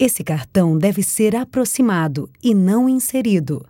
Esse cartão deve ser aproximado e não inserido.